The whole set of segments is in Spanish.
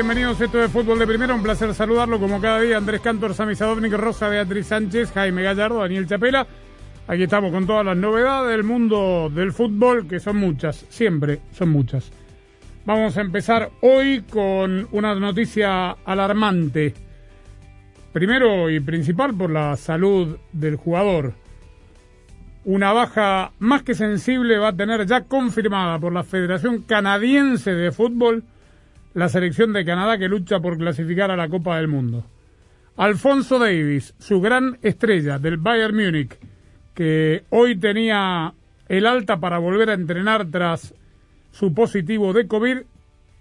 Bienvenidos a esto de Fútbol de Primera. Un placer saludarlo como cada día. Andrés Cantor, Sami Sadovnik, Rosa Beatriz Sánchez, Jaime Gallardo, Daniel Chapela. Aquí estamos con todas las novedades del mundo del fútbol, que son muchas, siempre son muchas. Vamos a empezar hoy con una noticia alarmante. Primero y principal por la salud del jugador. Una baja más que sensible va a tener ya confirmada por la Federación Canadiense de Fútbol la selección de Canadá que lucha por clasificar a la Copa del Mundo. Alfonso Davis, su gran estrella del Bayern Múnich, que hoy tenía el alta para volver a entrenar tras su positivo de COVID,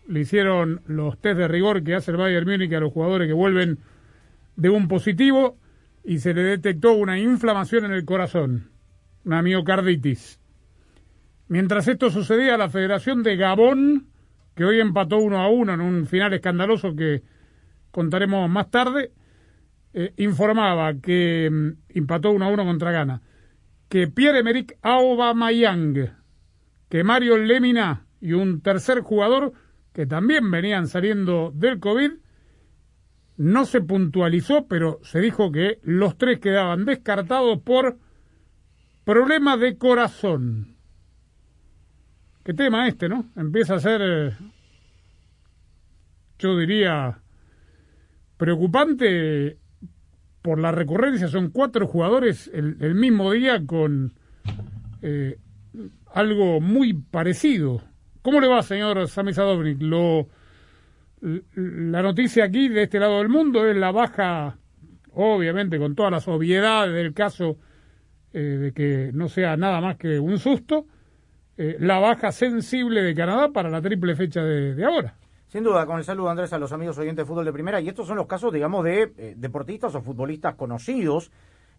le hicieron los test de rigor que hace el Bayern Múnich a los jugadores que vuelven de un positivo y se le detectó una inflamación en el corazón, una miocarditis. Mientras esto sucedía, la Federación de Gabón, que hoy empató uno a uno en un final escandaloso que contaremos más tarde, eh, informaba que mm, empató uno a uno contra Ghana, que Pierre-Emerick Aubameyang, que Mario Lemina y un tercer jugador que también venían saliendo del COVID, no se puntualizó, pero se dijo que los tres quedaban descartados por problemas de corazón. Qué tema este, ¿no? Empieza a ser, yo diría, preocupante por la recurrencia. Son cuatro jugadores el, el mismo día con eh, algo muy parecido. ¿Cómo le va, señor Sami Sadovnik? Lo, la noticia aquí de este lado del mundo es la baja, obviamente con todas las obviedades del caso eh, de que no sea nada más que un susto, eh, la baja sensible de Canadá para la triple fecha de, ahora. Sin duda, con el saludo Andrés a los amigos oyentes de fútbol de primera, y estos son los casos, digamos, de eh, deportistas o futbolistas conocidos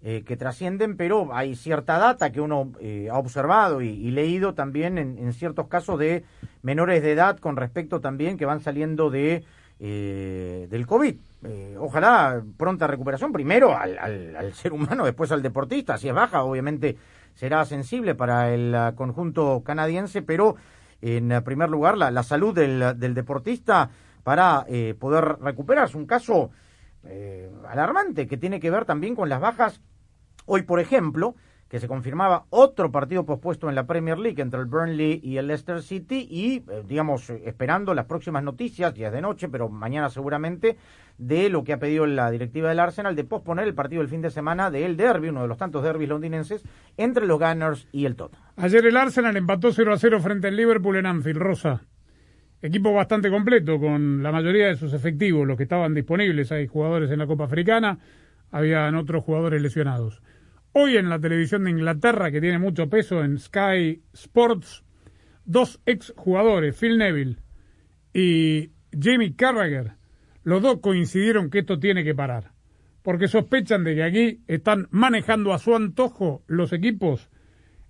eh, que trascienden, pero hay cierta data que uno eh, ha observado y, leído también en, en ciertos casos de menores de edad con respecto también que van saliendo de eh, del COVID. Ojalá pronta recuperación, primero al, al- al ser humano, después al deportista. Si es baja, obviamente será sensible para el ah, conjunto canadiense, pero en eh, primer lugar la, la salud del, del deportista para eh, poder recuperarse. Un caso eh, alarmante que tiene que ver también con las bajas. Hoy, por ejemplo, que se confirmaba otro partido pospuesto en la Premier League entre el Burnley y el Leicester City y, eh, digamos, eh, esperando las próximas noticias, ya es de noche, pero mañana seguramente, de lo que ha pedido la directiva del Arsenal de posponer el partido del fin de semana del derby, uno de los tantos derbis londinenses, entre los Gunners y el Tottenham. Ayer el Arsenal empató 0 a 0 frente al Liverpool en Anfield, Rosa. Equipo bastante completo, con la mayoría de sus efectivos, los que estaban disponibles. Hay jugadores en la Copa Africana, habían otros jugadores lesionados. Hoy en la televisión de Inglaterra, que tiene mucho peso en Sky Sports, dos ex jugadores, Phil Neville y Jamie Carragher, los dos coincidieron que esto tiene que parar. Porque sospechan de que aquí están manejando a su antojo los equipos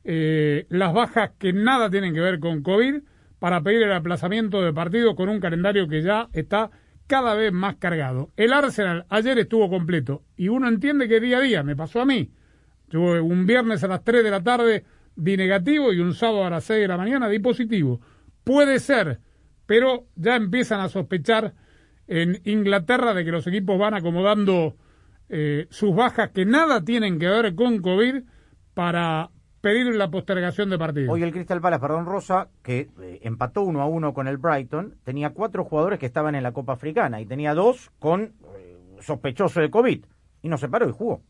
eh, las bajas que nada tienen que ver con COVID para pedir el aplazamiento de partido con un calendario que ya está cada vez más cargado. El Arsenal ayer estuvo completo y uno entiende que día a día, me pasó a mí. Un viernes a las 3 de la tarde di negativo y un sábado a las 6 de la mañana di positivo. Puede ser, pero ya empiezan a sospechar en Inglaterra de que los equipos van acomodando eh, sus bajas que nada tienen que ver con COVID para pedir la postergación de partido. Hoy el Crystal Palace, perdón, Rosa, que eh, empató uno a uno con el Brighton, tenía cuatro jugadores que estaban en la Copa Africana y tenía dos con eh, sospechoso de COVID. Y no se paró y jugó.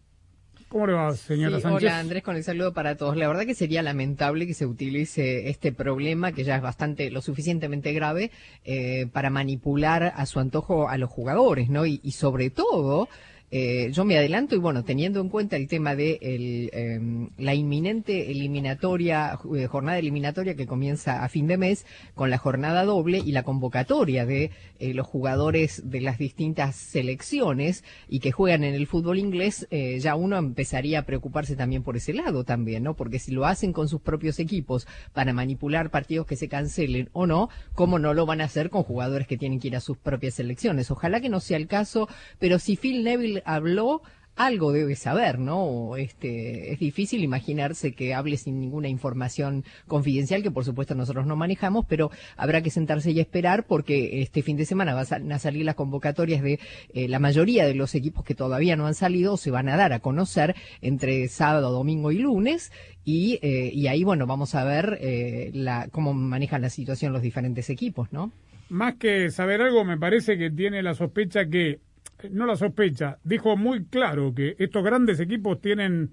¿Cómo le va, señora Sí, Sánchez? Hola Andrés, con el saludo para todos. La verdad que sería lamentable que se utilice este problema, que ya es bastante, lo suficientemente grave, eh, para manipular a su antojo a los jugadores, ¿no? Y, y sobre todo, eh, yo me adelanto y bueno, teniendo en cuenta el tema de eh, la inminente eliminatoria, eh, jornada eliminatoria que comienza a fin de mes, con la jornada doble y la convocatoria de eh, los jugadores de las distintas selecciones y que juegan en el fútbol inglés, eh, ya uno empezaría a preocuparse también por ese lado también, ¿no? Porque si lo hacen con sus propios equipos para manipular partidos que se cancelen o no, ¿cómo no lo van a hacer con jugadores que tienen que ir a sus propias selecciones? Ojalá que no sea el caso, pero si Phil Neville habló, algo debe saber, ¿no? Este, es difícil imaginarse que hable sin ninguna información confidencial, que por supuesto nosotros no manejamos, pero habrá que sentarse y esperar porque este fin de semana van a salir las convocatorias de eh, la mayoría de los equipos que todavía no han salido, se van a dar a conocer entre sábado, domingo y lunes, y, eh, y ahí, bueno, vamos a ver eh, cómo manejan la situación los diferentes equipos, ¿no? Más que saber algo, me parece que tiene la sospecha que, no la sospecha, dijo muy claro que estos grandes equipos tienen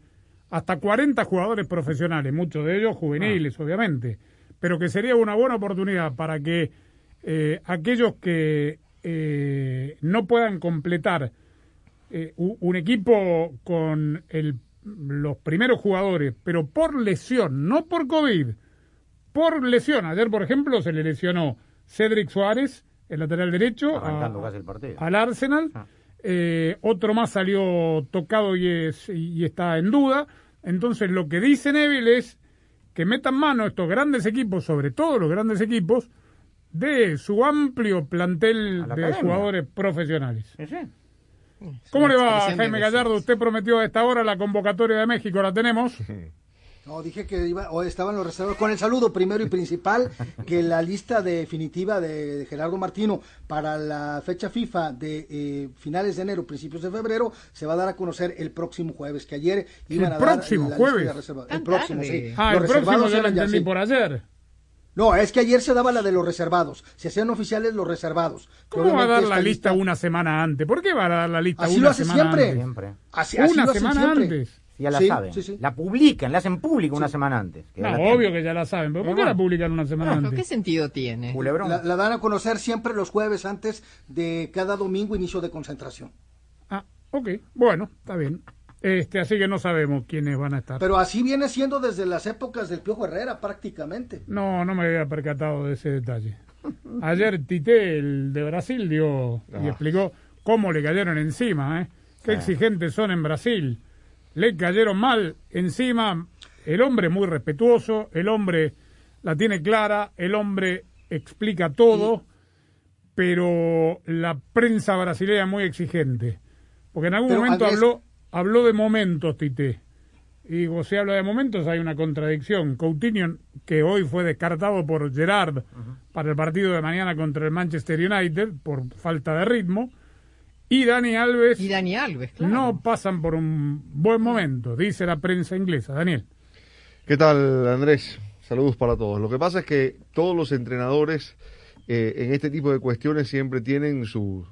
hasta 40 jugadores profesionales, muchos de ellos juveniles, obviamente, pero que sería una buena oportunidad para que eh, aquellos que eh, no puedan completar eh, un equipo con el, los primeros jugadores, pero por lesión, no por COVID, por lesión. Ayer, por ejemplo, se le lesionó Cedric Suárez, el lateral derecho, Arrancando a- casi el partido. al Arsenal. Ah. Eh, otro más salió tocado y, es, y está en duda. Entonces, lo que dice Neville es que metan mano estos grandes equipos, sobre todo los grandes equipos, de su amplio plantel de academia. jugadores profesionales. Sí, sí. ¿Cómo le va, Jaime Gallardo? Usted prometió a esta hora la convocatoria de México, ¿la tenemos? No, dije que iba, o estaban los reservados. Con el saludo primero y principal, que la lista definitiva de, Gerardo Martino para la fecha FIFA de eh, finales de enero, principios de febrero, se va a dar a conocer el próximo jueves, que ayer iban ¿El a dar próximo la lista jueves? de reserva- Tan El próximo, sí. Ah, Los el próximo reservados ya lo entendí sí. por ayer. No, es que ayer se daba la de los reservados. Se hacían oficiales los reservados. ¿Cómo va a dar la lista una semana antes? ¿Por qué va a dar la lista Así una lo hace semana siempre. antes? Siempre. Así, así Una lo hacen semana siempre. antes. Ya la Sí, saben. sí, sí. La publican, la hacen pública una semana antes. Que No, obvio que ya la saben, pero ¿por qué la publican una semana Pero, ¿Qué antes? sentido tiene? La, la dan a conocer siempre los jueves antes de cada domingo inicio de concentración. Ah, ok, bueno, está bien. Este, así que no sabemos quiénes van a estar. Pero así viene siendo desde las épocas del Piojo Herrera prácticamente. No, no me había percatado de ese detalle. Ayer Tite, el de Brasil, dio y explicó cómo le cayeron encima, ¿eh? Qué exigentes son en Brasil. Le cayeron mal encima. El hombre muy respetuoso, el hombre la tiene clara, el hombre explica todo, pero la prensa brasileña es muy exigente. Porque en algún Pero, momento Andrés- habló, habló de momentos, Tite. Y digo, si habla de momentos hay una contradicción. Coutinho, que hoy fue descartado por Gerard para el partido de mañana contra el Manchester United por falta de ritmo, y Dani Alves Y Dani Alves, claro. no pasan por un buen momento, dice la prensa inglesa. Daniel. ¿Qué tal, Andrés? Saludos para todos. Lo que pasa es que todos los entrenadores eh, en este tipo de cuestiones siempre tienen sus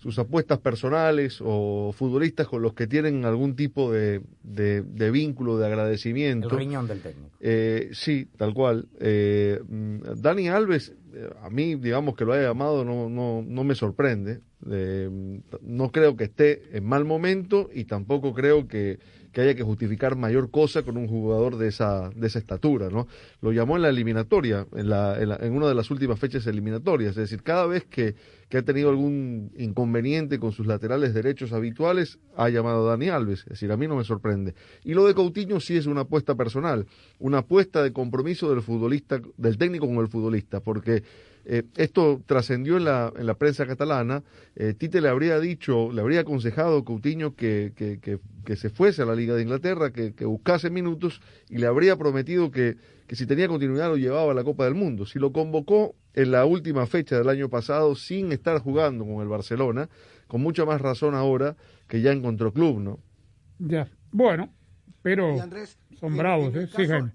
sus apuestas personales o futbolistas con los que tienen algún tipo de, de- de vínculo, de El agradecimiento. riñón del técnico. Eh, sí, tal cual. Eh, mm, Dani Alves, eh, a mí, digamos que lo haya llamado, no, no, no me sorprende. Eh, no creo que esté en mal momento y tampoco creo que, que haya que justificar mayor cosa con un jugador de esa, de esa estatura, ¿no? Lo llamó en la eliminatoria, en, la, en, la- en una de las últimas fechas eliminatorias. Es decir, cada vez que, que ha tenido algún inconveniente con sus laterales derechos habituales, ha llamado a Dani Alves. Es decir, a mí no me sorprende. Y lo de Coutinho sí es una apuesta personal, una apuesta de compromiso del futbolista, del técnico con el futbolista, porque eh, esto trascendió en la, en la prensa catalana. Eh, Tite le habría dicho, le habría aconsejado a Coutinho que, que, que, que se fuese a la Liga de Inglaterra, que, que buscase minutos y le habría prometido que, que si tenía continuidad lo llevaba a la Copa del Mundo. Si lo convocó en la última fecha del año pasado sin estar jugando con el Barcelona, con mucha más razón ahora que ya encontró club, ¿no? Ya. Bueno, pero Andrés, son bravos, ¿eh? Sí, Jaime.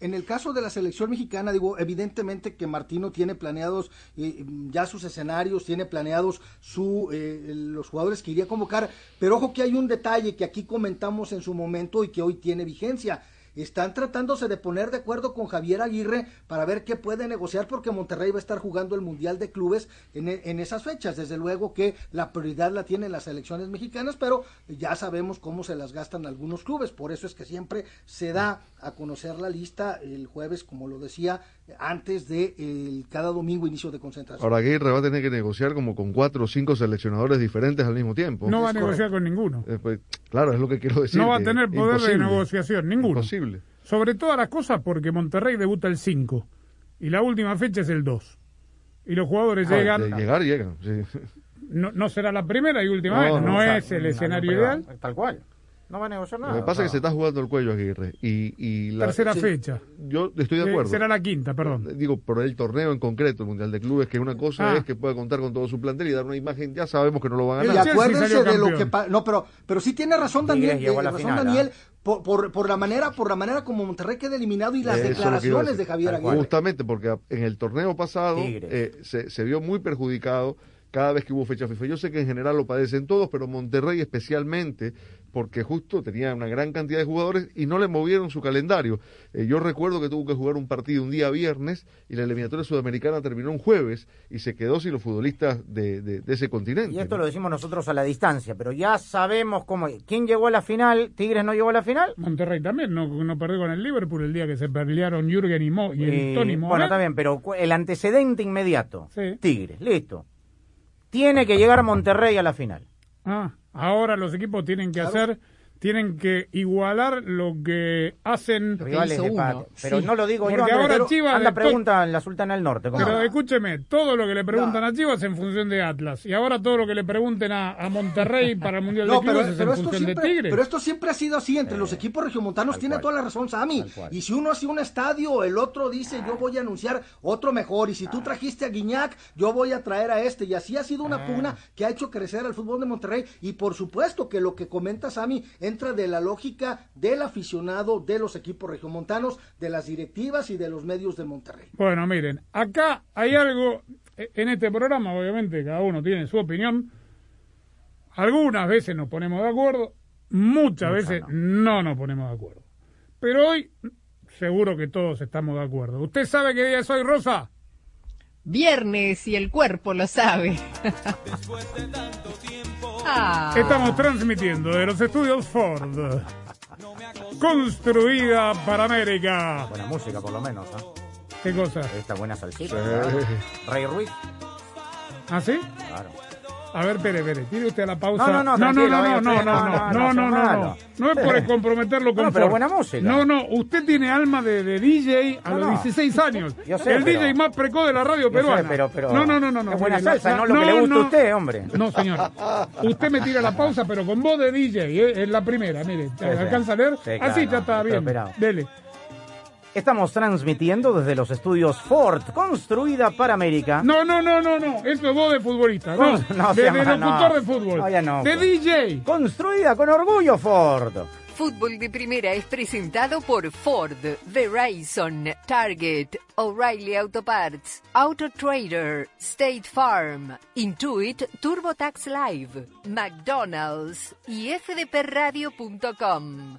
En, el caso de la selección mexicana, digo, evidentemente que Martino tiene planeados eh, ya sus escenarios, tiene planeados su, eh, los jugadores que iría a convocar, pero ojo que hay un detalle que aquí comentamos en su momento y que hoy tiene vigencia están tratándose de poner de acuerdo con Javier Aguirre para ver qué puede negociar porque Monterrey va a estar jugando el Mundial de Clubes en, en, esas fechas. Desde luego que la prioridad la tienen las selecciones mexicanas, pero ya sabemos cómo se las gastan algunos clubes. Por eso es que siempre se da a conocer la lista el jueves, como lo decía, antes de el, cada domingo inicio de concentración. Ahora Aguirre va a tener que negociar como con cuatro o cinco seleccionadores diferentes al mismo tiempo. No va a negociar con ninguno. Eh, pues, claro, es lo que quiero decir. No va a tener poder de negociación, ninguno. Imposible. Sobre todas las cosas porque Monterrey debuta el 5 y la última fecha es el 2. Y los jugadores Ah, llegan... de llegar, llegan. sí. No, no será la primera y última No, vez, no, es el escenario ideal. Tal cual. No va a negociar nada. Lo que pasa es que se está jugando el cuello Aguirre. Y, y la, Tercera sí, fecha. Yo estoy de Eh, acuerdo. será la quinta, perdón. Digo, por el torneo en concreto, el Mundial de Clubes, que una cosa Ah. es que pueda contar con todo su plantel y dar una imagen, ya sabemos que no lo van a Y ganar. Chelsea acuérdense de lo que no, pero pero sí tiene razón Daniel, eh, razón final, Daniel ¿ah? por, por, por la manera por la manera como Monterrey queda eliminado y las Eso declaraciones de Javier. Aguirre. Justamente porque en el torneo pasado eh, se, se vio muy perjudicado cada vez que hubo fecha FIFA. Yo sé que en general lo padecen todos, pero Monterrey especialmente, porque justo tenía una gran cantidad de jugadores y no le movieron su calendario. Eh, yo recuerdo que tuvo que jugar un partido un día viernes y la eliminatoria sudamericana terminó un jueves y se quedó sin los futbolistas de, de- de ese continente. Y esto ¿no? lo decimos nosotros a la distancia, pero ya sabemos cómo. ¿Quién llegó a la final? ¿Tigres no llegó a la final? Monterrey también no, no perdió con el Liverpool el día que se pelearon Jürgen y, Mo, y el Eh, Tony Mohamed. bueno, bien, pero el antecedente inmediato. Sí. Tigres, listo. Tiene que llegar Monterrey a la final. Ah, ahora los equipos tienen que hacer, tienen que igualar lo que hacen. Rivales de uno. Pero sí. no lo digo yo, Porque Andrés, ahora pero Chivas anda pregunta en la Sultana del Norte. Pero escúcheme, todo lo que le preguntan a Chivas es en función de Atlas. Y ahora todo lo que le pregunten a, a Monterrey para el Mundial No, de pero, Clubes es pero en esto función de siempre, Tigres. pero esto siempre ha sido así entre los equipos regiomontanos. Tiene cual. toda la razón, cual. Y si uno hace un estadio, el otro dice, yo voy a anunciar otro mejor. Y si tú trajiste a Guiñac, yo voy a traer a este. Y así ha sido Ah. una pugna que ha hecho crecer al fútbol de Monterrey. Y por supuesto que lo que comenta Sammy entra de la lógica del aficionado de los equipos regiomontanos, de las directivas y de los medios de Monterrey. Bueno, miren, acá hay algo, eh, en este programa obviamente cada uno tiene su opinión, algunas veces nos ponemos de acuerdo, muchas veces no. nos ponemos de acuerdo. Pero hoy seguro que todos estamos de acuerdo. ¿Usted sabe qué día es hoy, Rosa? Viernes y el cuerpo lo sabe. Ah. Estamos transmitiendo de los estudios Ford. Construida para América. Buena música, por lo menos. ¿ah? ¿Qué cosa? Esta buena salsita. Rey Ruiz. ¿Ah, sí? Claro. A ver, espere, espere, tire usted a la pausa. No, no, no, no, no, no, no, no, No, no, no, no, no, no, no, no. no es por comprometerlo con No, pero buena música. No, no, usted tiene alma de, DJ a No, los no. 16 años. Yo sé, el DJ más precoz de la radio peruana. pero- pero- no, no, no, no, no. es buena salsa, no lo que le gusta a usted, hombre. No, señor. Usted me tira la pausa, pero con voz de DJ, ¿eh? es la primera, mire. ¿Alcanza a leer? Sí, Así ya está bien. Dele. Estamos transmitiendo desde los estudios Ford, construida para América. No, no, no, no, no. Eso es voz de futbolista. No, No, de, de locutor no. de fútbol. No, ya no, de. DJ. Construida con orgullo Ford. Fútbol de Primera es presentado por Ford, Verizon, Target, O'Reilly Auto Parts, Auto Trader, State Farm, Intuit, TurboTax Live, McDonald's y fdpradio.com.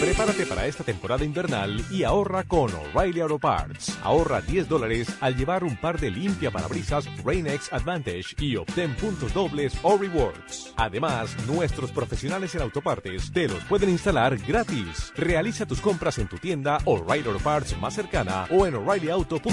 Prepárate para esta temporada invernal y ahorra con O'Reilly Auto Parts. Ahorra 10 dólares al llevar un par de limpia parabrisas Rain-X Advantage y obtén puntos dobles o rewards. Además, nuestros profesionales en autopartes te los pueden instalar gratis. Realiza tus compras en tu tienda O'Reilly Auto Parts más cercana o en o'ReillyAuto.com.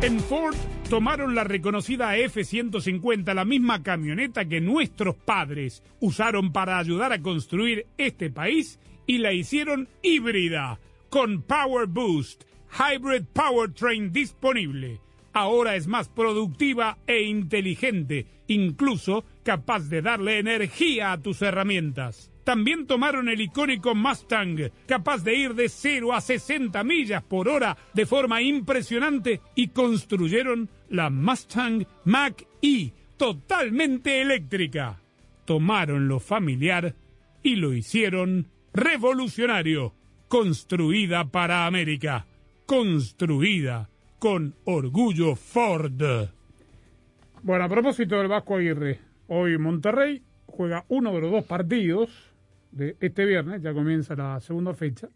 En Ford tomaron la reconocida F-150, la misma camioneta que nuestros padres usaron para ayudar a construir este país y la hicieron híbrida, con Power Boost, Hybrid Powertrain disponible. Ahora es más productiva e inteligente, incluso capaz de darle energía a tus herramientas. También tomaron el icónico Mustang, capaz de ir de 0 a 60 millas por hora de forma impresionante, y construyeron la Mustang Mach-E, totalmente eléctrica. Tomaron lo familiar y lo hicieron revolucionario. Construida para América. Construida con orgullo Ford. Bueno, a propósito del Vasco Aguirre, hoy Monterrey juega uno de los dos partidos de este viernes, ya comienza la segunda fecha,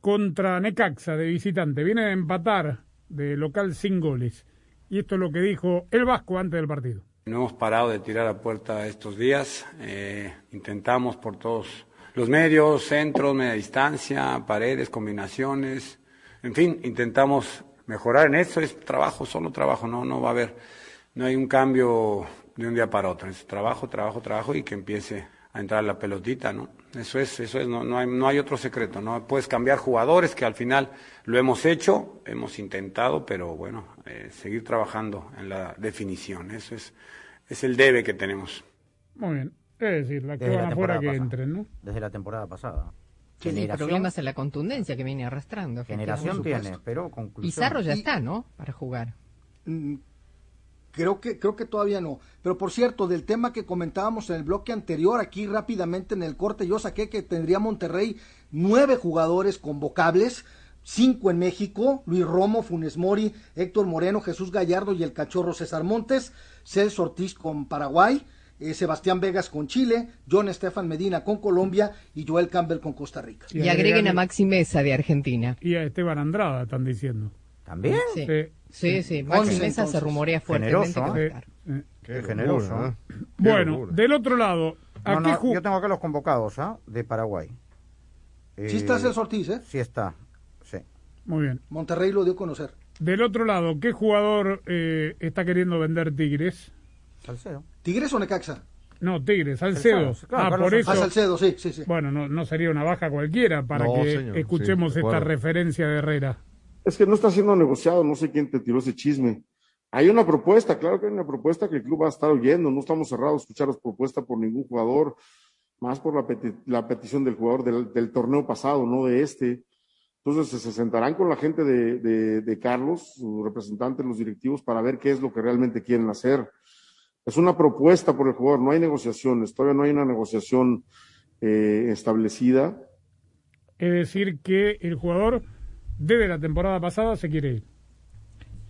contra Necaxa de visitante. Viene de empatar de local sin goles. Y esto es lo que dijo el Vasco antes del partido. No hemos parado de tirar a puerta estos días. Eh, intentamos por todos los medios, centros, media distancia, paredes, combinaciones. En fin, intentamos mejorar en eso. Es trabajo, solo trabajo. No, no va a haber, no hay un cambio de un día para otro. Es trabajo, trabajo, trabajo y que empiece a entrar la pelotita, ¿no? Eso es, eso es, no, no, hay, no hay otro secreto, ¿no? Puedes cambiar jugadores, que al final lo hemos hecho, hemos intentado, pero bueno, eh, seguir trabajando en la definición, eso es, es el debe que tenemos. Muy bien. Es decir, la que Desde van la afuera temporada que pasada. entren, ¿no? Desde la temporada pasada. Sí, Generación- problemas en la contundencia que viene arrastrando. Generación tiene, pero conclusión. Pizarro ya Y- está, ¿no? Para jugar. Mm, Creo que, creo que todavía no. Pero por cierto, del tema que comentábamos en el bloque anterior, aquí rápidamente en el corte, yo saqué que tendría Monterrey nueve jugadores convocables, cinco en México, Luis Romo, Funes Mori, Héctor Moreno, Jesús Gallardo y el cachorro César Montes, Celso Ortiz con Paraguay, eh, Sebastián Vegas con Chile, John Estefan Medina con Colombia y Joel Campbell con Costa Rica. Y agreguen a Maxi Mesa de Argentina. Y a Esteban Andrada, están diciendo. ¿También? Sí, Sí. Sí, sí. Maxi Mesa se entonces. rumorea fuertemente Generoso, que va a ¿eh? estar. Eh, Qué generoso. ¿eh? Bueno, del otro lado, ¿a No, qué no, yo tengo acá los convocados ¿ah? de Paraguay. Sí está Celso Ortiz, ¿eh? Sí está, sí. Muy bien. Monterrey lo dio a conocer. Del otro lado, ¿qué jugador eh, está queriendo vender Tigres? Salcedo. ¿Tigres o Necaxa? No, Tigres, Salcedo. Salcedo, claro, ah, Carlos por eso. Ah, Salcedo, sí, sí, sí. Bueno, no, no sería una baja cualquiera para No, que señor, escuchemos sí, esta referencia de Herrera. Es que no está siendo negociado, no sé quién te tiró ese chisme. Hay una propuesta, claro que hay una propuesta que el club va a estar oyendo, no estamos cerrados a escuchar las propuestas por ningún jugador, más por la, peti- la petición del jugador del, torneo pasado, no de este. Entonces se sentarán con la gente de Carlos, sus representantes, los directivos, para ver qué es lo que realmente quieren hacer. Es una propuesta por el jugador, no hay negociaciones, todavía no hay una negociación eh, establecida. Es decir, que el jugador desde la temporada pasada se quiere ir.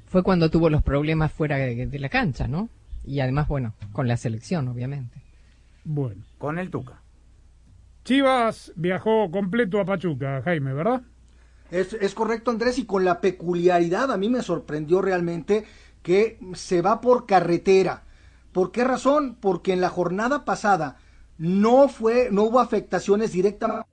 Fue cuando tuvo los problemas fuera de, de la cancha, ¿no? Y además, bueno, con la selección, obviamente. Bueno. Con el Tuca. Chivas viajó completo a Pachuca, Jaime, ¿verdad? Es, es correcto, Andrés, y con la peculiaridad, a mí me sorprendió realmente que se va por carretera. ¿Por qué razón? Porque en la jornada pasada no fue, no hubo afectaciones directamente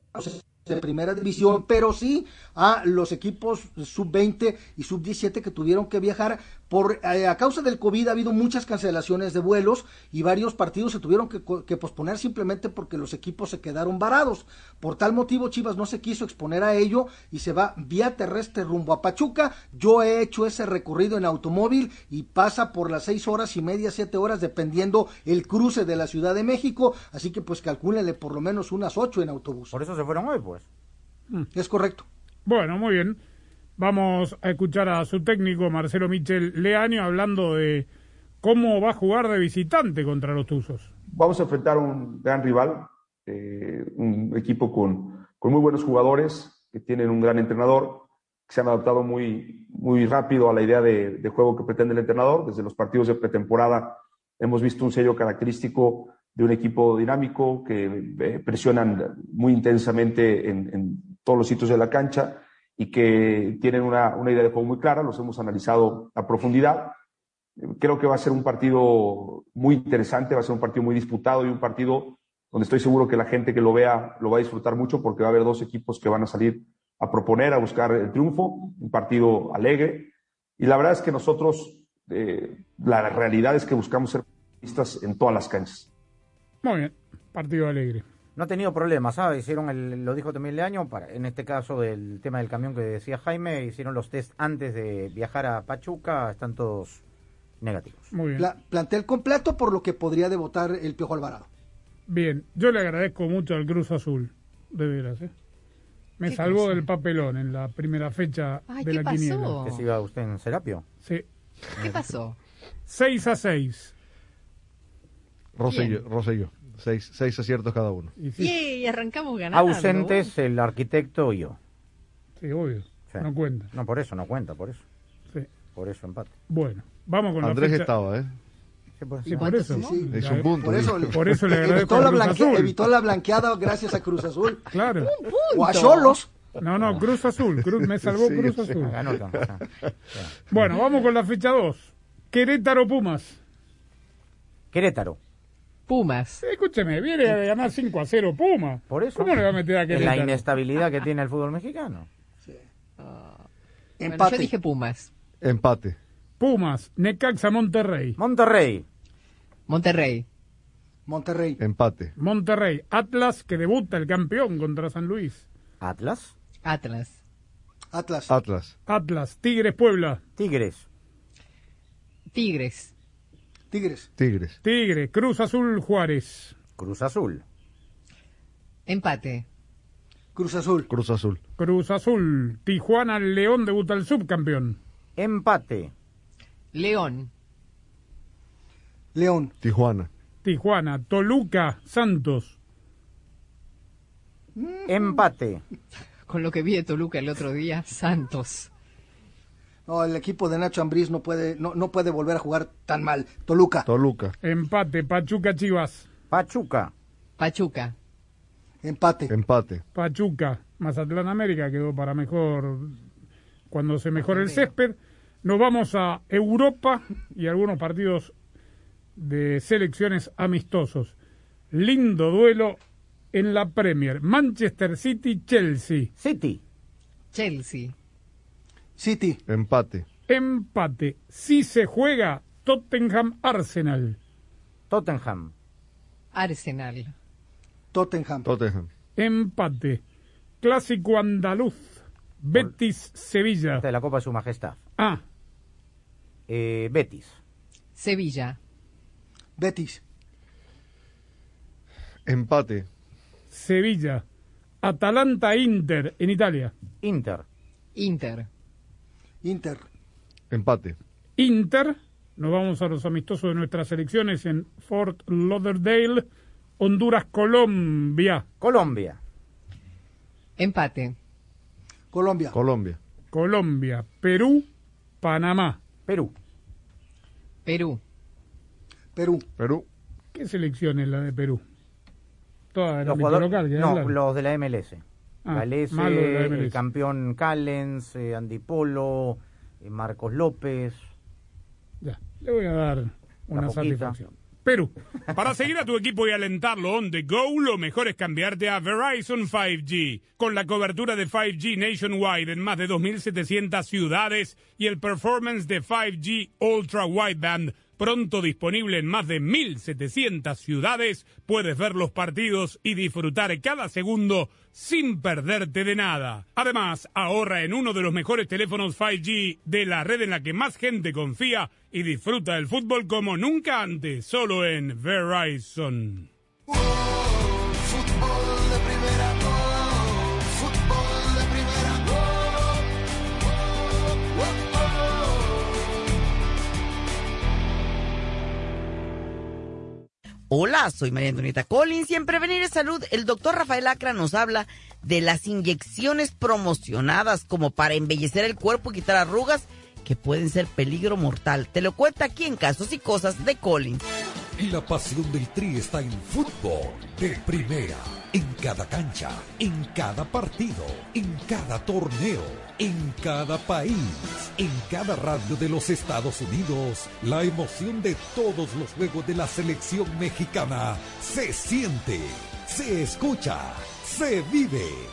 de primera división, pero sí a los equipos sub-20 y sub-17 que tuvieron que viajar por eh, a causa del COVID ha habido muchas cancelaciones de vuelos y varios partidos se tuvieron que, co- que posponer simplemente porque los equipos se quedaron varados. Por tal motivo Chivas no se quiso exponer a ello y se va vía terrestre rumbo a Pachuca. Yo he hecho ese recorrido en automóvil y pasa por las seis horas y media, siete horas dependiendo el cruce de la Ciudad de México, así que pues calcúlenle por lo menos unas ocho en autobús. Por eso se fueron hoy, pues. Es correcto. Bueno, muy bien. Vamos a escuchar a su técnico, Marcelo Michel Leaño, hablando de cómo va a jugar de visitante contra los Tuzos. Vamos a enfrentar a un gran rival, eh, un equipo con, con muy buenos jugadores, que tienen un gran entrenador, que se han adaptado muy, muy rápido a la idea de, juego que pretende el entrenador. Desde los partidos de pretemporada hemos visto un sello característico de un equipo dinámico que eh, presionan muy intensamente en, en todos los sitios de la cancha y que tienen una, una idea de juego muy clara, los hemos analizado a profundidad. Creo que va a ser un partido muy interesante, va a ser un partido muy disputado y un partido donde estoy seguro que la gente que lo vea lo va a disfrutar mucho porque va a haber dos equipos que van a salir a proponer, a buscar el triunfo, un partido alegre. Y la verdad es que nosotros, eh, la realidad es que buscamos ser en todas las canchas. Muy bien, partido alegre. No ha tenido problemas, ¿sabes? Hicieron, el, lo dijo también Leaño, para, en este caso del tema del camión que decía Jaime, hicieron los test antes de viajar a Pachuca, están todos negativos. Muy bien. Pla- plantel completo por lo que podría debutar el Piojo Alvarado. Bien, yo le agradezco mucho al Cruz Azul, de veras, ¿eh? Me ¿Qué salvó del papelón en la primera fecha Ay, de ¿qué la pasó? quiniela. ¿Que se iba usted en Serapio? Sí. ¿Qué pasó? 6 a 6. Rosselló, Rosselló. Seis, seis aciertos cada uno. Y sí, Y arrancamos ganando. Ausentes el arquitecto y yo. sí, obvio. Sí. No cuenta. No, por eso, no cuenta, por eso. Sí. Por eso empate. Bueno, vamos con Andrés la fecha. estaba, ¿eh? Sí, pues, por eso. Sí, sí. Es un punto. Por eso. Por eso le agradezco evitó, la blanque- evitó la blanqueada gracias a Cruz Azul. Claro. O a Cholos. No, no, Cruz Azul. Cruz, me salvó Sí, Cruz. Azul. Bueno, vamos con la fecha 2. Querétaro Pumas. Querétaro. Pumas. Escúcheme, viene a ganar 5 a 0 Pumas. Por eso. ¿Cómo le va a meter a En la inestabilidad que tiene el fútbol mexicano. Bueno, Empate. yo dije Pumas. Empate. Pumas, Necaxa Monterrey. Monterrey. Monterrey. Monterrey. Empate. Monterrey, Atlas que debuta el campeón contra San Luis. Atlas. Atlas. Atlas. Atlas. Atlas, Tigres Puebla. Tigres. Tigres. Tigres. Tigres. Tigre, Cruz Azul Juárez. Cruz Azul. Empate. Cruz Azul. Cruz Azul. Cruz Azul, Tijuana León debuta el subcampeón. Empate. León. León. Tijuana. Tijuana. Toluca, Santos. Empate. Con lo que vi de Toluca el otro día, Santos. No, el equipo de Nacho Ambriz no puede, no, no puede volver a jugar tan mal. Toluca. Toluca. Empate. Pachuca, Chivas. Pachuca. Pachuca. Empate. Empate. Pachuca. Mazatlán América quedó para mejor cuando se mejore el césped. Nos vamos a Europa y algunos partidos de selecciones amistosos. Lindo duelo en la Premier. Manchester City, Chelsea. City. Chelsea. City. Empate. Empate. Si se juega, Tottenham, Arsenal. Tottenham. Arsenal. Tottenham. Tottenham. Empate. Clásico andaluz. Betis, Sevilla. De la Copa de Su Majestad. Ah, Eh, Betis. Sevilla. Betis. Empate. Sevilla. Atalanta, Inter en Italia. Inter. Inter. Inter. Empate. Inter. Nos vamos a los amistosos de nuestras selecciones en Fort Lauderdale, Honduras, Colombia. Colombia. Empate. Colombia. Colombia. Colombia. Perú, Panamá. Perú. Perú. Perú. Perú. ¿Qué selección es la de Perú? Toda del Los jugadores- local, ¿querés no, hablar? los de la MLS. Ah, Galese, el campeón Callens, eh, Andy Polo, eh, Marcos López. Ya, le voy a dar una satisfacción. Perú. Para seguir a tu equipo y alentarlo on the go, lo mejor es cambiarte a Verizon 5G. Con la cobertura de 5G nationwide en más de 2.700 ciudades y el performance de 5G Ultra Wideband pronto disponible en más de 1.700 ciudades, puedes ver los partidos y disfrutar cada segundo sin perderte de nada. Además, ahorra en uno de los mejores teléfonos 5G de la red en la que más gente confía y disfruta del fútbol como nunca antes, solo en Verizon. Hola, soy María Antonieta Collins. Y en Prevenir Salud, el doctor Rafael Acra nos habla de las inyecciones promocionadas como para embellecer el cuerpo y quitar arrugas que pueden ser peligro mortal. Te lo cuenta aquí en Casos y Cosas de Collins. La pasión del Tri está en fútbol de primera, en cada cancha, en cada partido, en cada torneo, en cada país, en cada radio de los Estados Unidos. La emoción de todos los juegos de la selección mexicana se siente, se escucha, se vive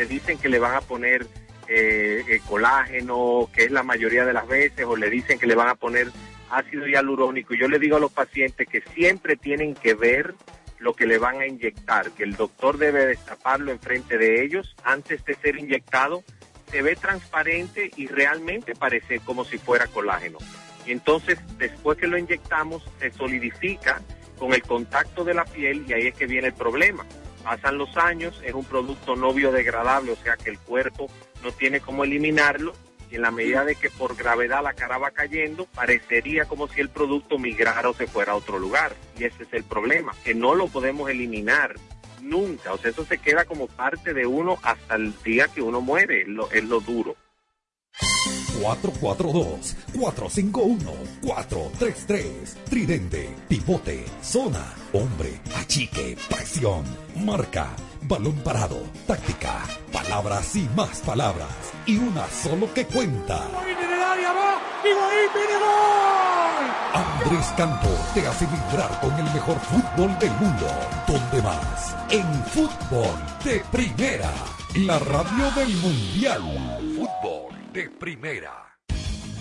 Le dicen que le van a poner eh, eh, colágeno, que es la mayoría de las veces, o le dicen que le van a poner ácido hialurónico. Yo le digo a los pacientes que siempre tienen que ver lo que le van a inyectar, que el doctor debe destaparlo enfrente de ellos antes de ser inyectado. Se ve transparente y realmente parece como si fuera colágeno. Y entonces, después que lo inyectamos, se solidifica con el contacto de la piel y ahí es que viene el problema. Pasan los años, es un producto no biodegradable, o sea que el cuerpo no tiene cómo eliminarlo y en la medida de que por gravedad la cara va cayendo, parecería como si el producto migrara o se fuera a otro lugar. Y ese es el problema, que no lo podemos eliminar nunca. O sea, eso se queda como parte de uno hasta el día que uno muere, es lo, es lo duro. 442-451-433. Tridente, pivote, zona, hombre, achique, presión, marca, balón parado, táctica, palabras y más palabras. Y una solo que cuenta. Andrés Cantor te hace vibrar con el mejor fútbol del mundo. ¿Dónde más? En fútbol de primera. La radio del mundial. De primera.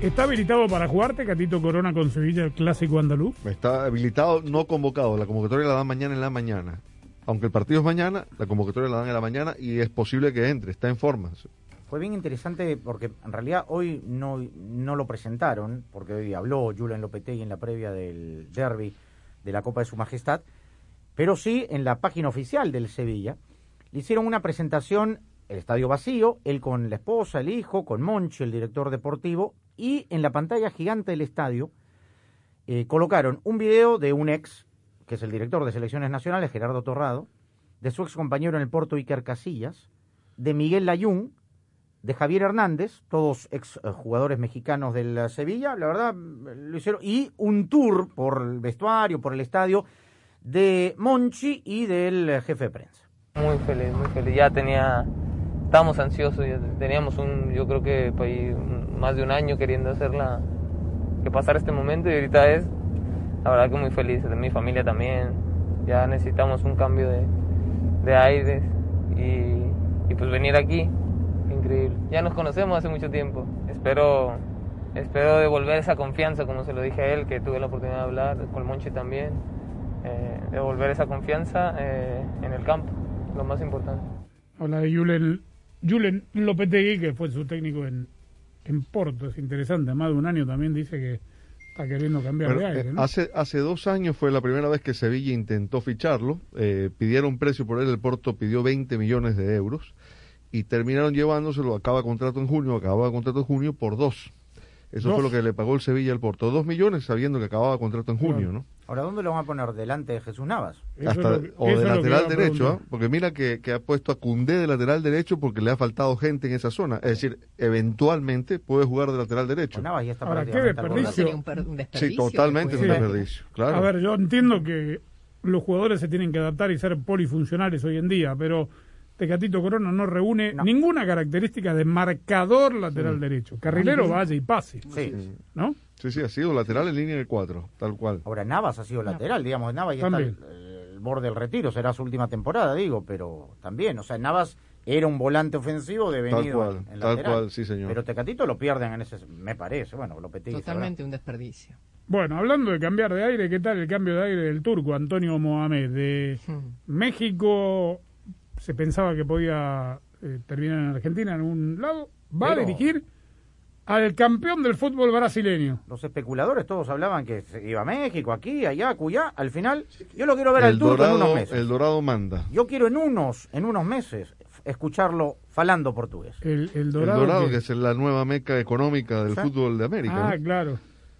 ¿Está habilitado para jugarte Catito Corona con Sevilla el clásico andaluz? Está habilitado, no convocado. La convocatoria la dan mañana en la mañana. Aunque el partido es mañana, la convocatoria la dan en la mañana y es posible que entre. Está en forma. Fue bien interesante porque en realidad hoy no, no lo presentaron, porque hoy habló Julen Lopetegui en la previa del derby de la Copa de Su Majestad, pero sí en la página oficial del Sevilla le hicieron una presentación, el estadio vacío, él con la esposa, el hijo, con Monchi, el director deportivo, y en la pantalla gigante del estadio eh, colocaron un video de un ex, que es el director de selecciones nacionales, Gerardo Torrado, de su ex compañero en el Porto Iker Casillas, de Miguel Layún, de Javier Hernández, todos ex eh, jugadores mexicanos del eh, Sevilla, la verdad lo hicieron, y un tour por el vestuario, por el estadio, de Monchi y del jefe de prensa. Muy feliz, muy feliz. Ya tenía, estábamos ansiosos, ya teníamos un, yo creo que ahí, más de un año queriendo hacerla, que pasar este momento y ahorita es, la verdad que muy feliz, de mi familia también. Ya necesitamos un cambio de, de aires y, y pues venir aquí, increíble. Ya nos conocemos hace mucho tiempo. Espero, espero devolver esa confianza, como se lo dije a él, que tuve la oportunidad de hablar con Monchi también, eh, devolver esa confianza eh, en el campo, lo más importante. Habla de Julen, Lopetegui, que fue su técnico en, en Porto. Es interesante, más de un año también dice que está queriendo cambiar Pero, de aire. eh, ¿no? hace, hace dos años fue la primera vez que Sevilla intentó ficharlo. eh, pidieron precio por él, el Porto pidió 20 millones de euros y terminaron llevándoselo, acaba contrato en junio, acababa contrato en junio por dos. Eso Dos. fue lo que le pagó el Sevilla al Porto. Dos millones sabiendo que acababa contrato en junio, ¿no? Ahora, ¿dónde lo van a poner? ¿Delante de Jesús Navas? Hasta, o de lateral derecho, ¿ah? porque mira que, que ha puesto a Cundé de lateral derecho porque le ha faltado gente en esa zona. Es decir, eventualmente puede jugar de lateral derecho. Navas ya está Ahora, qué desperdicio. Sería un, per- un Sí, desperdicio. totalmente un Sí. desperdicio. Claro. A ver, yo entiendo que los jugadores se tienen que adaptar y ser polifuncionales hoy en día, pero Tecatito Corona no reúne ninguna característica de marcador lateral derecho. Carrilero vaya y pase. Sí. ¿No? Sí, sí, ha sido lateral en línea de cuatro, tal cual. Ahora, Navas ha sido lateral, digamos. Navas ya está el, el borde del retiro, será su última temporada, digo, pero también. O sea, Navas era un volante ofensivo devenido cual, en tal lateral. cual, sí, señor. Pero Tecatito lo pierden en ese, me parece. Bueno, Lopetegui sabrá. Totalmente un desperdicio. Bueno, hablando de cambiar de aire, ¿qué tal el cambio de aire del turco Antonio Mohamed? De México se pensaba que podía eh, terminar en Argentina en un lado, va Pero- a dirigir al campeón del fútbol brasileño. Los especuladores todos hablaban que se iba a México, aquí, allá, Cuyá. Al final, yo lo quiero ver al El turco en unos dorado, meses. el dorado manda. Yo quiero en unos, en unos meses, escucharlo falando portugués. El, el El dorado. dorado, que- que es la nueva meca económica del Sí. fútbol de América. Ah, ¿no? claro.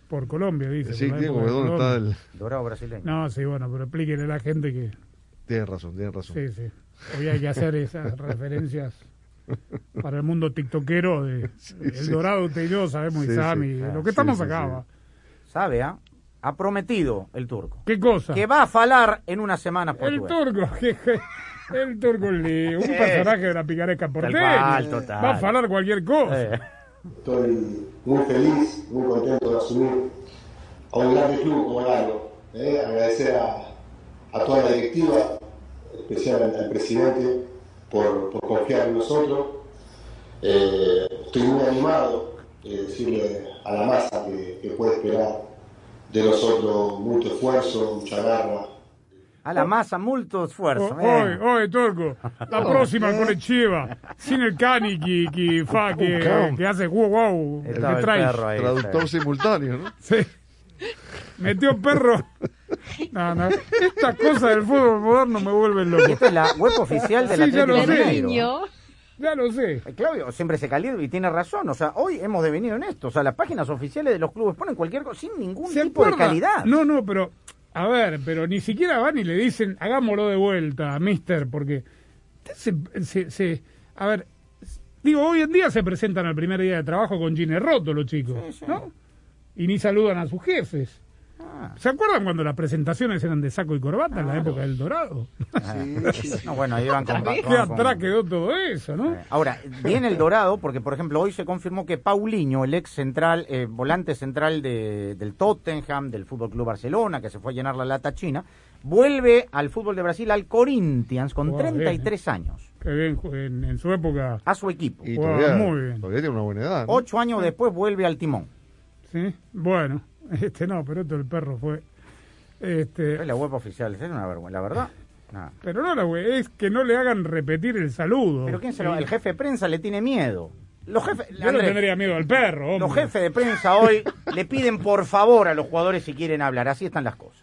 por Colombia, dice. Sí, Diego, ¿dónde está el...? Dorado brasileño. No, sí, bueno, pero explíquenle a la gente que... Tienes razón, tienes razón. Sí, sí. Hoy hay que hacer esas referencias para el mundo tiktokero de El sí. Dorado, usted y yo sabemos, Sí, y Sammy, sí. Ah, lo que sí, estamos sí, acá. sí. va. ¿Sabe, ah? Ha prometido el turco. ¿Qué cosa? Que va a falar en una semana por El tu turco, que- el turco es lío, un Sí. personaje de la picaresca porteña. total. Va a falar cualquier cosa. Eh. Estoy muy feliz, muy contento de asumir a un grande club como Galo. ¿eh? Agradecer a, a toda la directiva, especial al, al presidente, por, por confiar en nosotros. Eh, estoy muy animado de decirle a la masa que, que puede esperar de nosotros mucho esfuerzo, mucha garra. A la masa, molto sfuerzo. O- eh. Turco, la próxima collectiva, sin el cani que, que fa, que, calma. que hace wow, wow, que trae. Traductor simultáneo, ¿no? Sí. Metió perro. No, no. Estas cosas del fútbol moderno me vuelven loco. Esta es la web oficial del Sí, ya lo sé. Ya lo sé. Eh, Claudio siempre se calienta y tiene razón. O sea, hoy hemos devenido en esto. O sea, las páginas oficiales de los clubes ponen cualquier cosa sin ningún ¿Se tipo de calidad. No, no, pero, a ver, pero ni siquiera van y le dicen, hagámoslo de vuelta, mister, porque se, se- se- a ver, digo, hoy en día se presentan al primer día de trabajo con jeans rotos los chicos, ¿no? Y ni saludan a sus jefes. Ah. ¿Se acuerdan cuando las presentaciones eran de saco y corbata en la época del Dorado? No, bueno, ahí van con, Qué con- con- atrás quedó todo eso, ¿no? Ahora, viene el dorado porque, por ejemplo, hoy se confirmó que Paulinho, el ex central, eh, volante central de- del Tottenham, del Fútbol Club Barcelona, que se fue a llenar la lata china, vuelve al fútbol de Brasil, al Corinthians, con Jugaba bien, 33 años. Que bien, en, en su época. A su equipo. Y Jugaba todavía, muy bien. todavía tiene una buena edad. ¿no? Ocho años después vuelve al timón. Sí, bueno, este no, pero esto el perro fue. Este, Es la web oficial, es una vergüenza, la verdad. nada. Pero no, la güey, es que no le hagan repetir el saludo. Pero quién se lo, el jefe de prensa le tiene miedo. Los jefes, Yo Andrés, tendría miedo al perro, hombre. los jefes de prensa hoy le piden por favor a los jugadores si quieren hablar. Así están las cosas.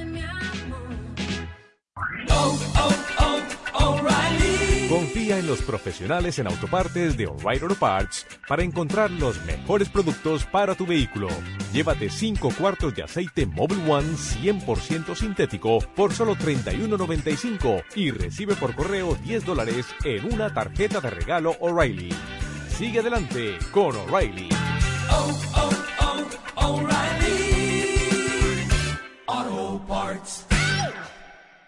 Confía en los profesionales en autopartes de O'Reilly Auto Parts para encontrar los mejores productos para tu vehículo. Llévate 5 cuartos de aceite Mobile One 100% sintético por solo $31.95 y recibe por correo 10 dólares en una tarjeta de regalo O'Reilly. Sigue adelante con O'Reilly. oh, oh, O'Reilly Auto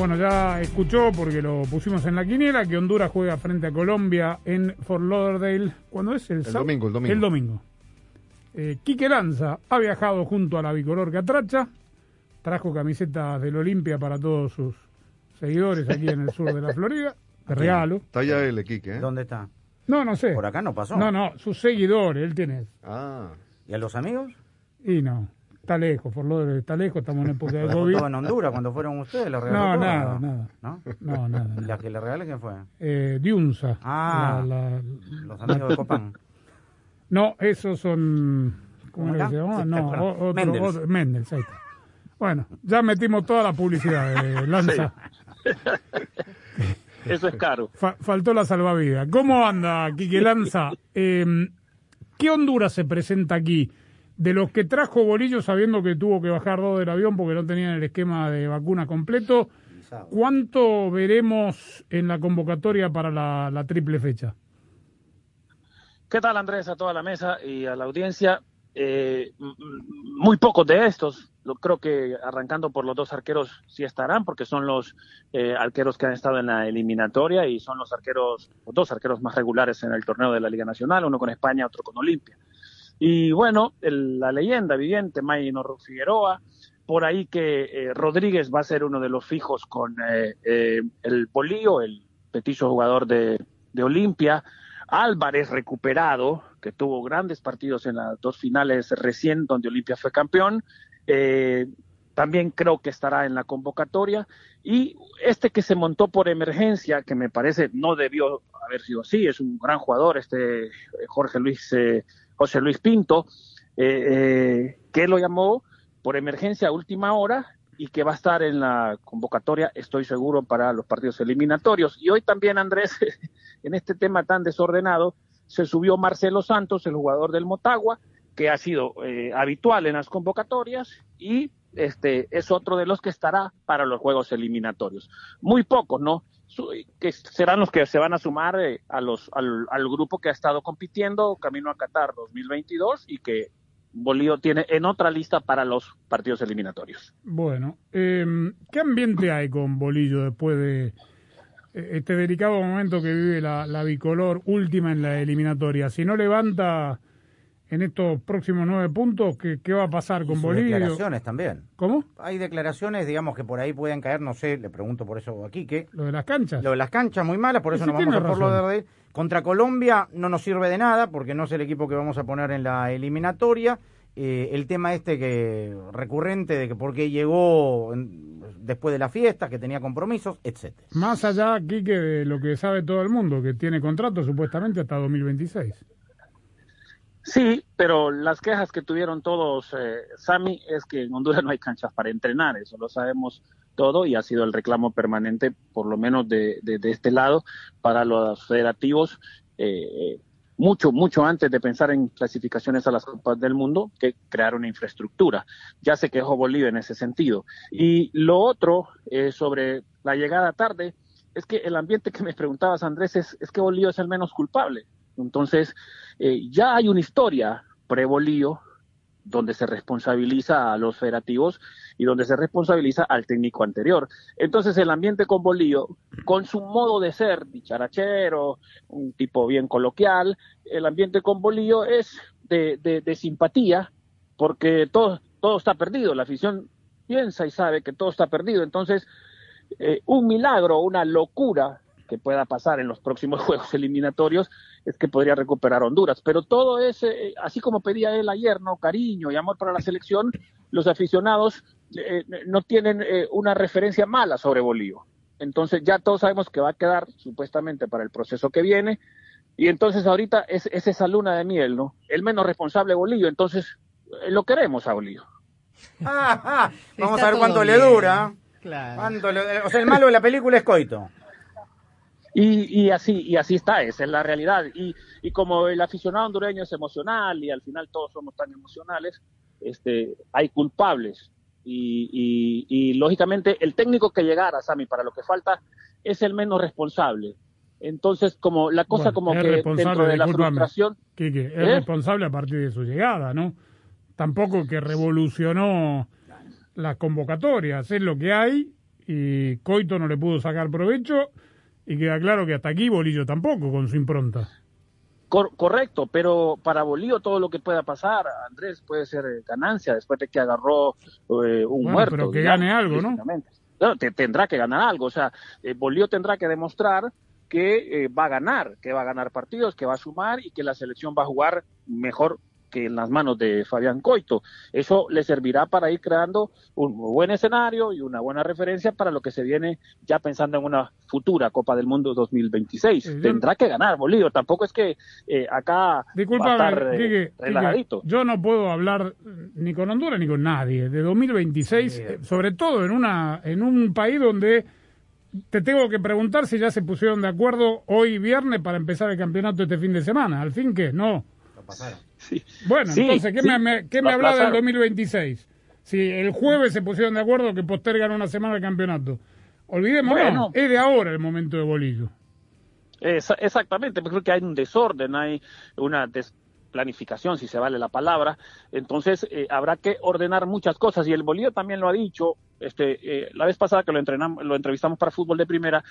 Bueno, ya escuchó porque lo pusimos en la quiniela que Honduras juega frente a Colombia en Fort Lauderdale. ¿Cuándo es? El, sábado? domingo, el domingo. El domingo. Eh, Quique Lanza ha viajado junto a la bicolor Catracha, trajo camisetas del Olimpia para todos sus seguidores aquí en el sur de la Florida, de regalo. Está ya el Quique, ¿eh? ¿Dónde está? No, no sé. Por acá no pasó. No, no, sus seguidores, él tiene. Ah. ¿Y a los amigos? Y no, está lejos, Fort Lauderdale está lejos, estamos en época de COVID. todo en Honduras cuando fueron ustedes, le regaló No, todo, nada, ¿no? nada. ¿No? No, nada. ¿Y la que le regalé quién fue? Eh, Diunza. Ah, La- la- los amigos de Copán. No, esos son. ¿Cómo ¿Cómo era que era? se llama? Sí, No, otro, Méndez. otro- Méndez, ahí está. Bueno, ya metimos toda la publicidad de Lanza. Eso es caro. Fa- faltó la salvavidas. ¿Cómo anda, Quique Lanza? Eh, ¿Qué Honduras se presenta aquí? De los que trajo Bolillo sabiendo que tuvo que bajar dos del avión porque no tenían el esquema de vacuna completo, ¿cuánto veremos en la convocatoria para la, la triple fecha? ¿Qué tal, Andrés, a toda la mesa y a la audiencia? Eh, muy pocos de estos, lo creo que arrancando por los dos arqueros sí estarán, porque son los eh, arqueros que han estado en la eliminatoria y son los arqueros, los dos arqueros más regulares en el torneo de la Liga Nacional, uno con España, otro con Olimpia. Y bueno, el- la leyenda viviente, Maynor Figueroa, por ahí que eh, Rodríguez va a ser uno de los fijos con eh, eh, el Bolío, el petizo jugador de, de Olimpia, Álvarez recuperado, que tuvo grandes partidos en las dos finales recién donde Olimpia fue campeón. Eh, también creo que estará en la convocatoria. Y este que se montó por emergencia, que me parece no debió haber sido así, es un gran jugador, este eh, Jorge Luis, José Luis Pinto, eh, eh, que lo llamó por emergencia a última hora y que va a estar en la convocatoria, estoy seguro, para los partidos eliminatorios. Y hoy también, Andrés, en este tema tan desordenado, se subió Marcelo Santos, el jugador del Motagua, que ha sido eh, habitual en las convocatorias y este es otro de los que estará para los juegos eliminatorios. Muy pocos, ¿no? Que serán los que se van a sumar eh, a los, al, al grupo que ha estado compitiendo camino a Qatar 2022 y que Bolívar tiene en otra lista para los partidos eliminatorios. Bueno, eh, ¿qué ambiente hay con Bolillo después de eh, este delicado momento que vive la, la bicolor última en la eliminatoria? Si no levanta en estos próximos nueve puntos, ¿qué, qué va a pasar con Bolillo? declaraciones también. ¿Cómo? Hay declaraciones, digamos, que por ahí pueden caer, no sé, le pregunto por eso aquí, que Lo de las canchas. Lo de las canchas muy malas, por eso nos vamos a por lo de Contra Colombia no nos sirve de nada, porque no es el equipo que vamos a poner en la eliminatoria. Eh, el tema este que recurrente de que por qué llegó en- después de la fiesta, que tenía compromisos, etcétera. Más allá, Quique, de lo que sabe todo el mundo, que tiene contrato supuestamente hasta 2026. Sí, pero las quejas que tuvieron todos, eh, Sami, es que en Honduras no hay canchas para entrenar, eso lo sabemos todo y ha sido el reclamo permanente, por lo menos de, de, este lado, para los federativos. Eh, mucho, mucho antes de pensar en clasificaciones a las Copas del Mundo, que crear una infraestructura. Ya se quejó Bolivia en ese sentido. Y lo otro, eh, sobre la llegada tarde, es que el ambiente que me preguntabas, Andrés, es, es que Bolío es el menos culpable. Entonces, eh, ya hay una historia pre-Bolío donde se responsabiliza a los federativos y donde se responsabiliza al técnico anterior. Entonces el ambiente con Bolío, con su modo de ser, dicharachero, un tipo bien coloquial, el ambiente con Bolío es de, de, de simpatía, porque todo, todo está perdido, la afición piensa y sabe que todo está perdido. Entonces, eh, un milagro, una locura que pueda pasar en los próximos juegos eliminatorios es que podría recuperar Honduras. Pero todo es, eh, así como pedía él ayer, ¿no? Cariño y amor para la selección, los aficionados eh, no tienen eh, una referencia mala sobre Bolívar. Entonces ya todos sabemos que va a quedar supuestamente para el proceso que viene. Y entonces ahorita es, es esa luna de miel, ¿no? El menos responsable Bolillo, entonces eh, lo queremos a Bolillo. Ah, ah, Vamos Está a ver cuánto le dura. Claro. Cuánto le- o sea, el malo de la película es Coito. Y, y así y así está, esa es la realidad. Y, y como el aficionado hondureño es emocional y al final todos somos tan emocionales, este, hay culpables. Y, lógicamente el técnico que llegara, Sami, para lo que falta, es el menos responsable. Entonces, como la cosa Bueno, como es que responsable, dentro de la frustración, Quique, es ¿Eh? responsable a partir de su llegada, ¿no? Tampoco que revolucionó las convocatorias, es lo que hay y Coito no le pudo sacar provecho y queda claro que hasta aquí Bolillo tampoco con su impronta. Cor- correcto, pero para Bolívar todo lo que pueda pasar, Andrés, puede ser eh, ganancia después de que agarró eh, un Bueno, muerto. pero que digamos, gane algo, ¿no? No, te- tendrá que ganar algo, o sea, eh, Bolívar tendrá que demostrar que eh, va a ganar, que va a ganar partidos, que va a sumar y que la selección va a jugar mejor que en las manos de Fabián Coito. Eso le servirá para ir creando un buen escenario y una buena referencia para lo que se viene ya pensando en una futura Copa del Mundo 2026. yo- Tendrá que ganar Bolívar, tampoco es que eh, acá va a Disculpame, estar eh, Quique, relajadito. Quique, yo no puedo hablar ni con Honduras ni con nadie de 2026, eh, sobre todo en una en un país donde te tengo que preguntar si ya se pusieron de acuerdo hoy viernes para empezar el campeonato este fin de semana. ¿Al fin qué? No. Bueno, Sí, entonces, ¿qué sí, me, qué me habla del aplazaron. 2026? Si el jueves se pusieron de acuerdo que postergan una semana el campeonato. Olvidemos, Bueno. es de ahora el momento de Bolillo. Esa- exactamente, yo creo que hay un desorden, hay una desplanificación, si se vale la palabra. Entonces, eh, habrá que ordenar muchas cosas. Y el Bolívar también lo ha dicho, este, eh, la vez pasada que lo, entrenamos, lo entrevistamos para fútbol de primera,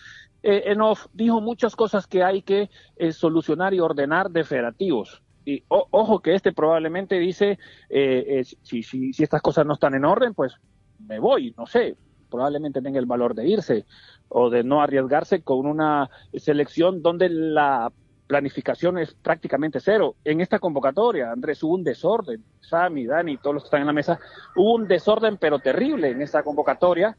eh, en off dijo muchas cosas que hay que eh, solucionar y ordenar de federativos. Y ojo que este probablemente dice, eh, eh, si, si, si estas cosas no están en orden, pues me voy, no sé, probablemente tenga el valor de irse o de no arriesgarse con una selección donde la planificación es prácticamente cero. En esta convocatoria, Andrés, hubo un desorden. Sammy, Dani, todos los que están en la mesa, hubo un desorden pero terrible en esta convocatoria,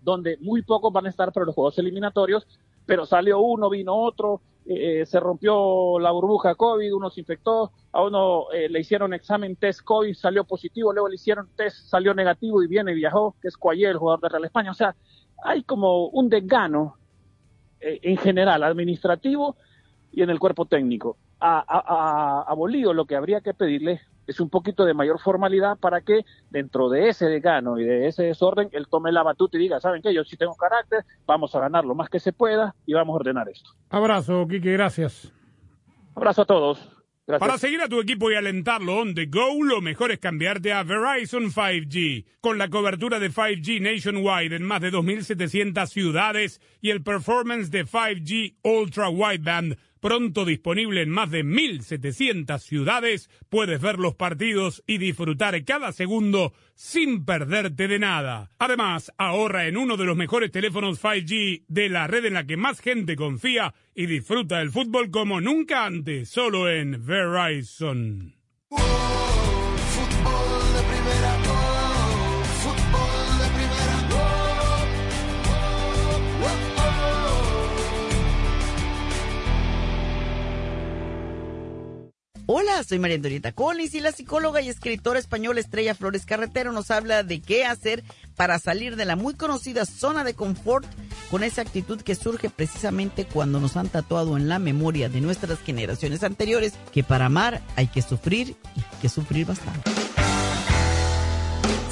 donde muy pocos van a estar para los juegos eliminatorios, pero salió uno, vino otro, eh, se rompió la burbuja COVID, uno se infectó, a uno eh, le hicieron examen test COVID, salió positivo, luego le hicieron test, salió negativo y viene y viajó, que es Cuayé, el jugador de Real España. O sea, hay como un desgano eh, en general, administrativo y en el cuerpo técnico. A, a, a, lo que habría que pedirle es un poquito de mayor formalidad para que dentro de ese desgano y de ese desorden él tome la batuta y diga, ¿saben qué? Yo sí tengo carácter, vamos a ganar lo más que se pueda y vamos a ordenar esto. Abrazo, Quique, gracias. Abrazo a todos. Gracias. Para seguir a tu equipo y alentarlo on the go, lo mejor es cambiarte a Verizon 5G. Con la cobertura de 5G nationwide en más de 2.700 ciudades y el performance de 5G Ultra Wideband pronto disponible en más de 1.700 ciudades, puedes ver los partidos y disfrutar cada segundo sin perderte de nada. Además, ahorra en uno de los mejores teléfonos 5G de la red en la que más gente confía y disfruta del fútbol como nunca antes, solo en Verizon. Soy María Antonieta Collins y la psicóloga y escritora española Estrella Flores Carretero nos habla de qué hacer para salir de la muy conocida zona de confort con esa actitud que surge precisamente cuando nos han tatuado en la memoria de nuestras generaciones anteriores que para amar hay que sufrir y hay que sufrir bastante.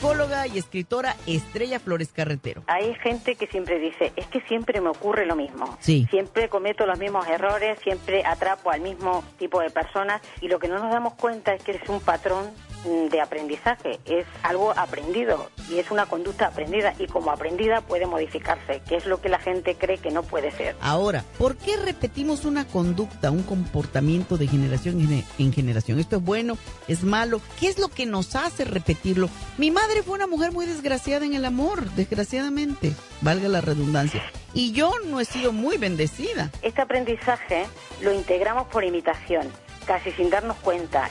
Psicóloga y escritora Estrella Flores Carretero. Hay gente que siempre dice, es que siempre me ocurre lo mismo. Sí. Siempre cometo los mismos errores, siempre atrapo al mismo tipo de personas y lo que no nos damos cuenta es que es un patrón de aprendizaje, es algo aprendido y es una conducta aprendida y como aprendida puede modificarse, que es lo que la gente cree que no puede ser. Ahora, ¿por qué repetimos una conducta, un comportamiento de generación en gene- en generación? ¿Esto es bueno? ¿Es malo? ¿Qué es lo que nos hace repetirlo? Mi madre fue una mujer muy desgraciada en el amor, desgraciadamente, valga la redundancia. Y yo no he sido muy bendecida. Este aprendizaje lo integramos por imitación, casi sin darnos cuenta.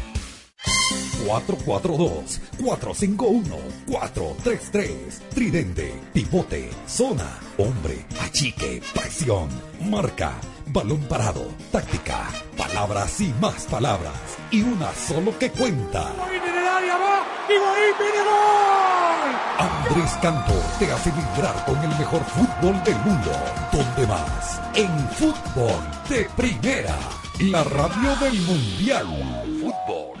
442-451-433. Tridente, pivote, zona, hombre, achique, presión, marca, balón parado, táctica, palabras y más palabras. Y una solo que cuenta. Andrés Cantor te hace vibrar con el mejor fútbol del mundo. ¿Dónde más? En fútbol de primera. La radio del mundial. Fútbol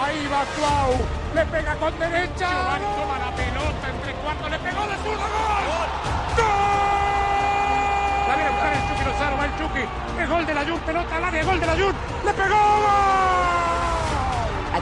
Ahí va Cuau. Le pega con derecha. Giovanni toma la pelota entre cuartos. Le pegó de zurda. ¡Gol! La viene a buscar el Chucky Lozano. Va el Chucky. Es gol de la Jun. Pelota al área. Gol de la Jun. Le pegó. ¡Gol!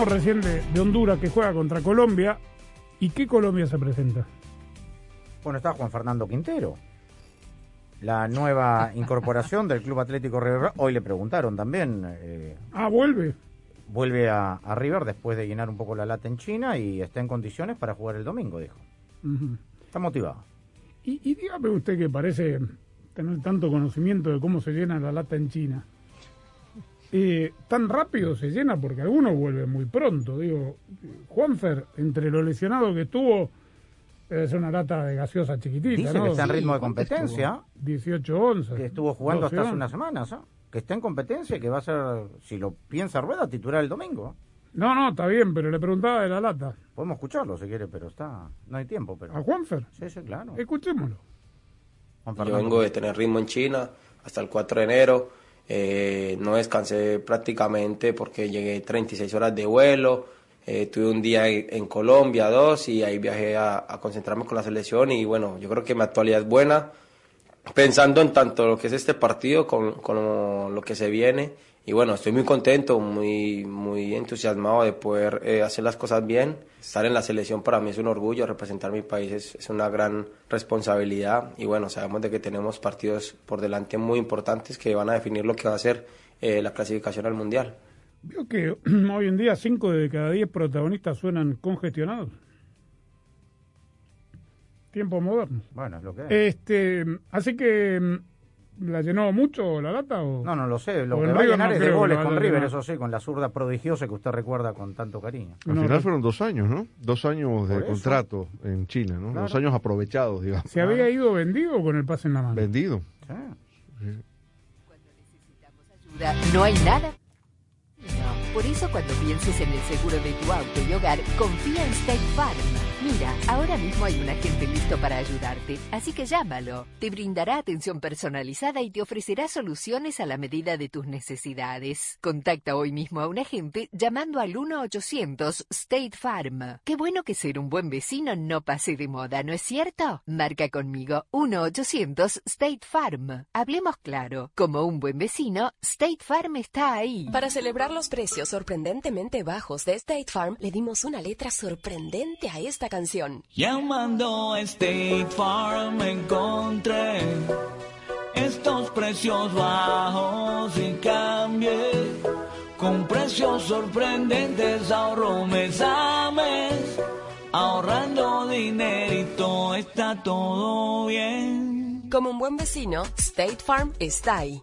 Hablamos recién de, de Honduras que juega contra Colombia. ¿Y qué Colombia se presenta? Bueno, está Juan Fernando Quintero. La nueva incorporación del Club Atlético River. Hoy le preguntaron también. eh, Ah, vuelve. vuelve a, a River después de llenar un poco la lata en China y está en condiciones para jugar el domingo, dijo. Está motivado. Y, y dígame usted que parece tener tanto conocimiento de cómo se llena la lata en China. Eh, tan rápido se llena porque algunos vuelven muy pronto. Digo, Juanfer, entre lo lesionado que estuvo, debe ser una lata de gaseosa chiquitita. Dice ¿no? que está en ritmo de ¿cuánto competencia. estuvo? 18 onzas. Que estuvo jugando 12 hasta hace unas semanas. ¿ah? Que está en competencia y que va a ser, si lo piensa Rueda, titular el domingo. No, no, está bien, pero le preguntaba de la lata. Podemos escucharlo si quiere, pero está no hay tiempo. Pero... ¿A Juanfer? Sí, sí, claro. Escuchémoslo. Juan Yo vengo de tener ritmo en China hasta el 4 de enero. Eh, no descansé prácticamente porque llegué 36 horas de vuelo. Eh, tuve un día en Colombia, dos, y ahí viajé a, concentrarme con la selección. Y bueno, yo creo que mi actualidad es buena. Pensando en tanto lo que es este partido con, con lo que se viene. Y bueno, estoy muy contento, muy, muy entusiasmado de poder eh, hacer las cosas bien. Estar en la selección para mí es un orgullo, representar mi país es, es una gran responsabilidad. Y bueno, sabemos de que tenemos partidos por delante muy importantes que van a definir lo que va a ser eh, la clasificación al Mundial. Veo que hoy en día 5 de cada 10 protagonistas suenan congestionados. Tiempo moderno. Bueno, es lo que es. Este, así que mm, la llenó mucho la lata o No, no lo sé. Lo que va a llenar no es de goles con River, eso sí, con la zurda prodigiosa que usted recuerda con tanto cariño. Al final fueron dos años, ¿no? Dos años de contrato en China, ¿no? Claro. Dos años aprovechados, digamos. ¿Se había ido vendido con el pase en la mano? Vendido. ayuda, no hay nada. No, por eso cuando pienses en el seguro de tu auto y hogar, confía en State Farm. Mira, ahora mismo hay un agente listo para ayudarte, así que llámalo. Te brindará atención personalizada y te ofrecerá soluciones a la medida de tus necesidades. Contacta hoy mismo a un agente llamando al 1-800 State Farm. Qué bueno que ser un buen vecino no pase de moda, ¿no es cierto? Marca conmigo 1-800 State Farm. Hablemos claro, como un buen vecino, State Farm está ahí. Para celebrar los precios sorprendentemente bajos de State Farm, le dimos una letra sorprendente a esta canción. Llamando a State Farm encontré estos precios bajos y cambié con precios sorprendentes ahorro mes a mes ahorrando dinerito está todo bien. Como un buen vecino, State Farm está ahí.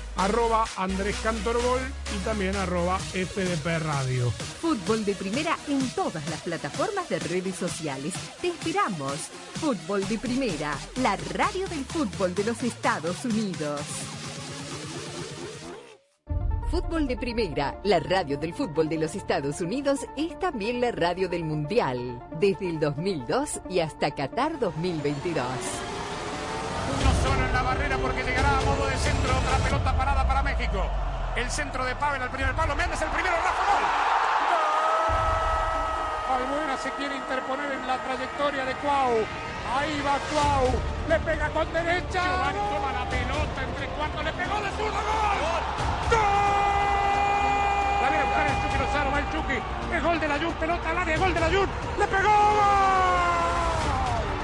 Arroba Andrés Cantorbol y también arroba FDP Radio. Fútbol de Primera en todas las plataformas de redes sociales. Te esperamos. Fútbol de Primera, la radio del fútbol de los Estados Unidos. Fútbol de Primera, la radio del fútbol de los Estados Unidos, es también la radio del Mundial, desde el 2002 y hasta Qatar 2022. Uno solo en la barrera porque llegará a modo de centro otra pelota parada para México. El centro de Pavel al primer palo. Méndez el primero. Rafa gol. Albuena se quiere interponer en la trayectoria de Cuau. Ahí va Cuau. Le pega con derecha. Giovanni toma la pelota entre cuartos. Le pegó de zurdo. ¡Gol! ¡Gol! La viene a buscar el Chucky Lozano. Va el Chucky. Es gol de la Jun. Pelota al área. Gol de la Jun. ¡Le pegó! ¡Gol!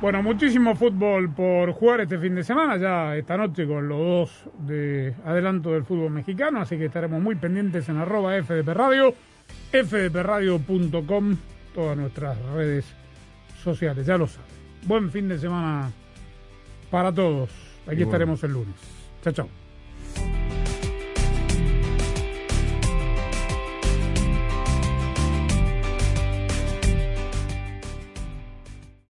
Bueno, muchísimo fútbol por jugar este fin de semana, ya esta noche con los dos de adelanto del fútbol mexicano, así que estaremos muy pendientes en arroba FDP Radio, fdpradio.com, todas nuestras redes sociales, ya lo saben. Buen fin de semana para todos. Aquí estaremos el lunes. Chao, chao.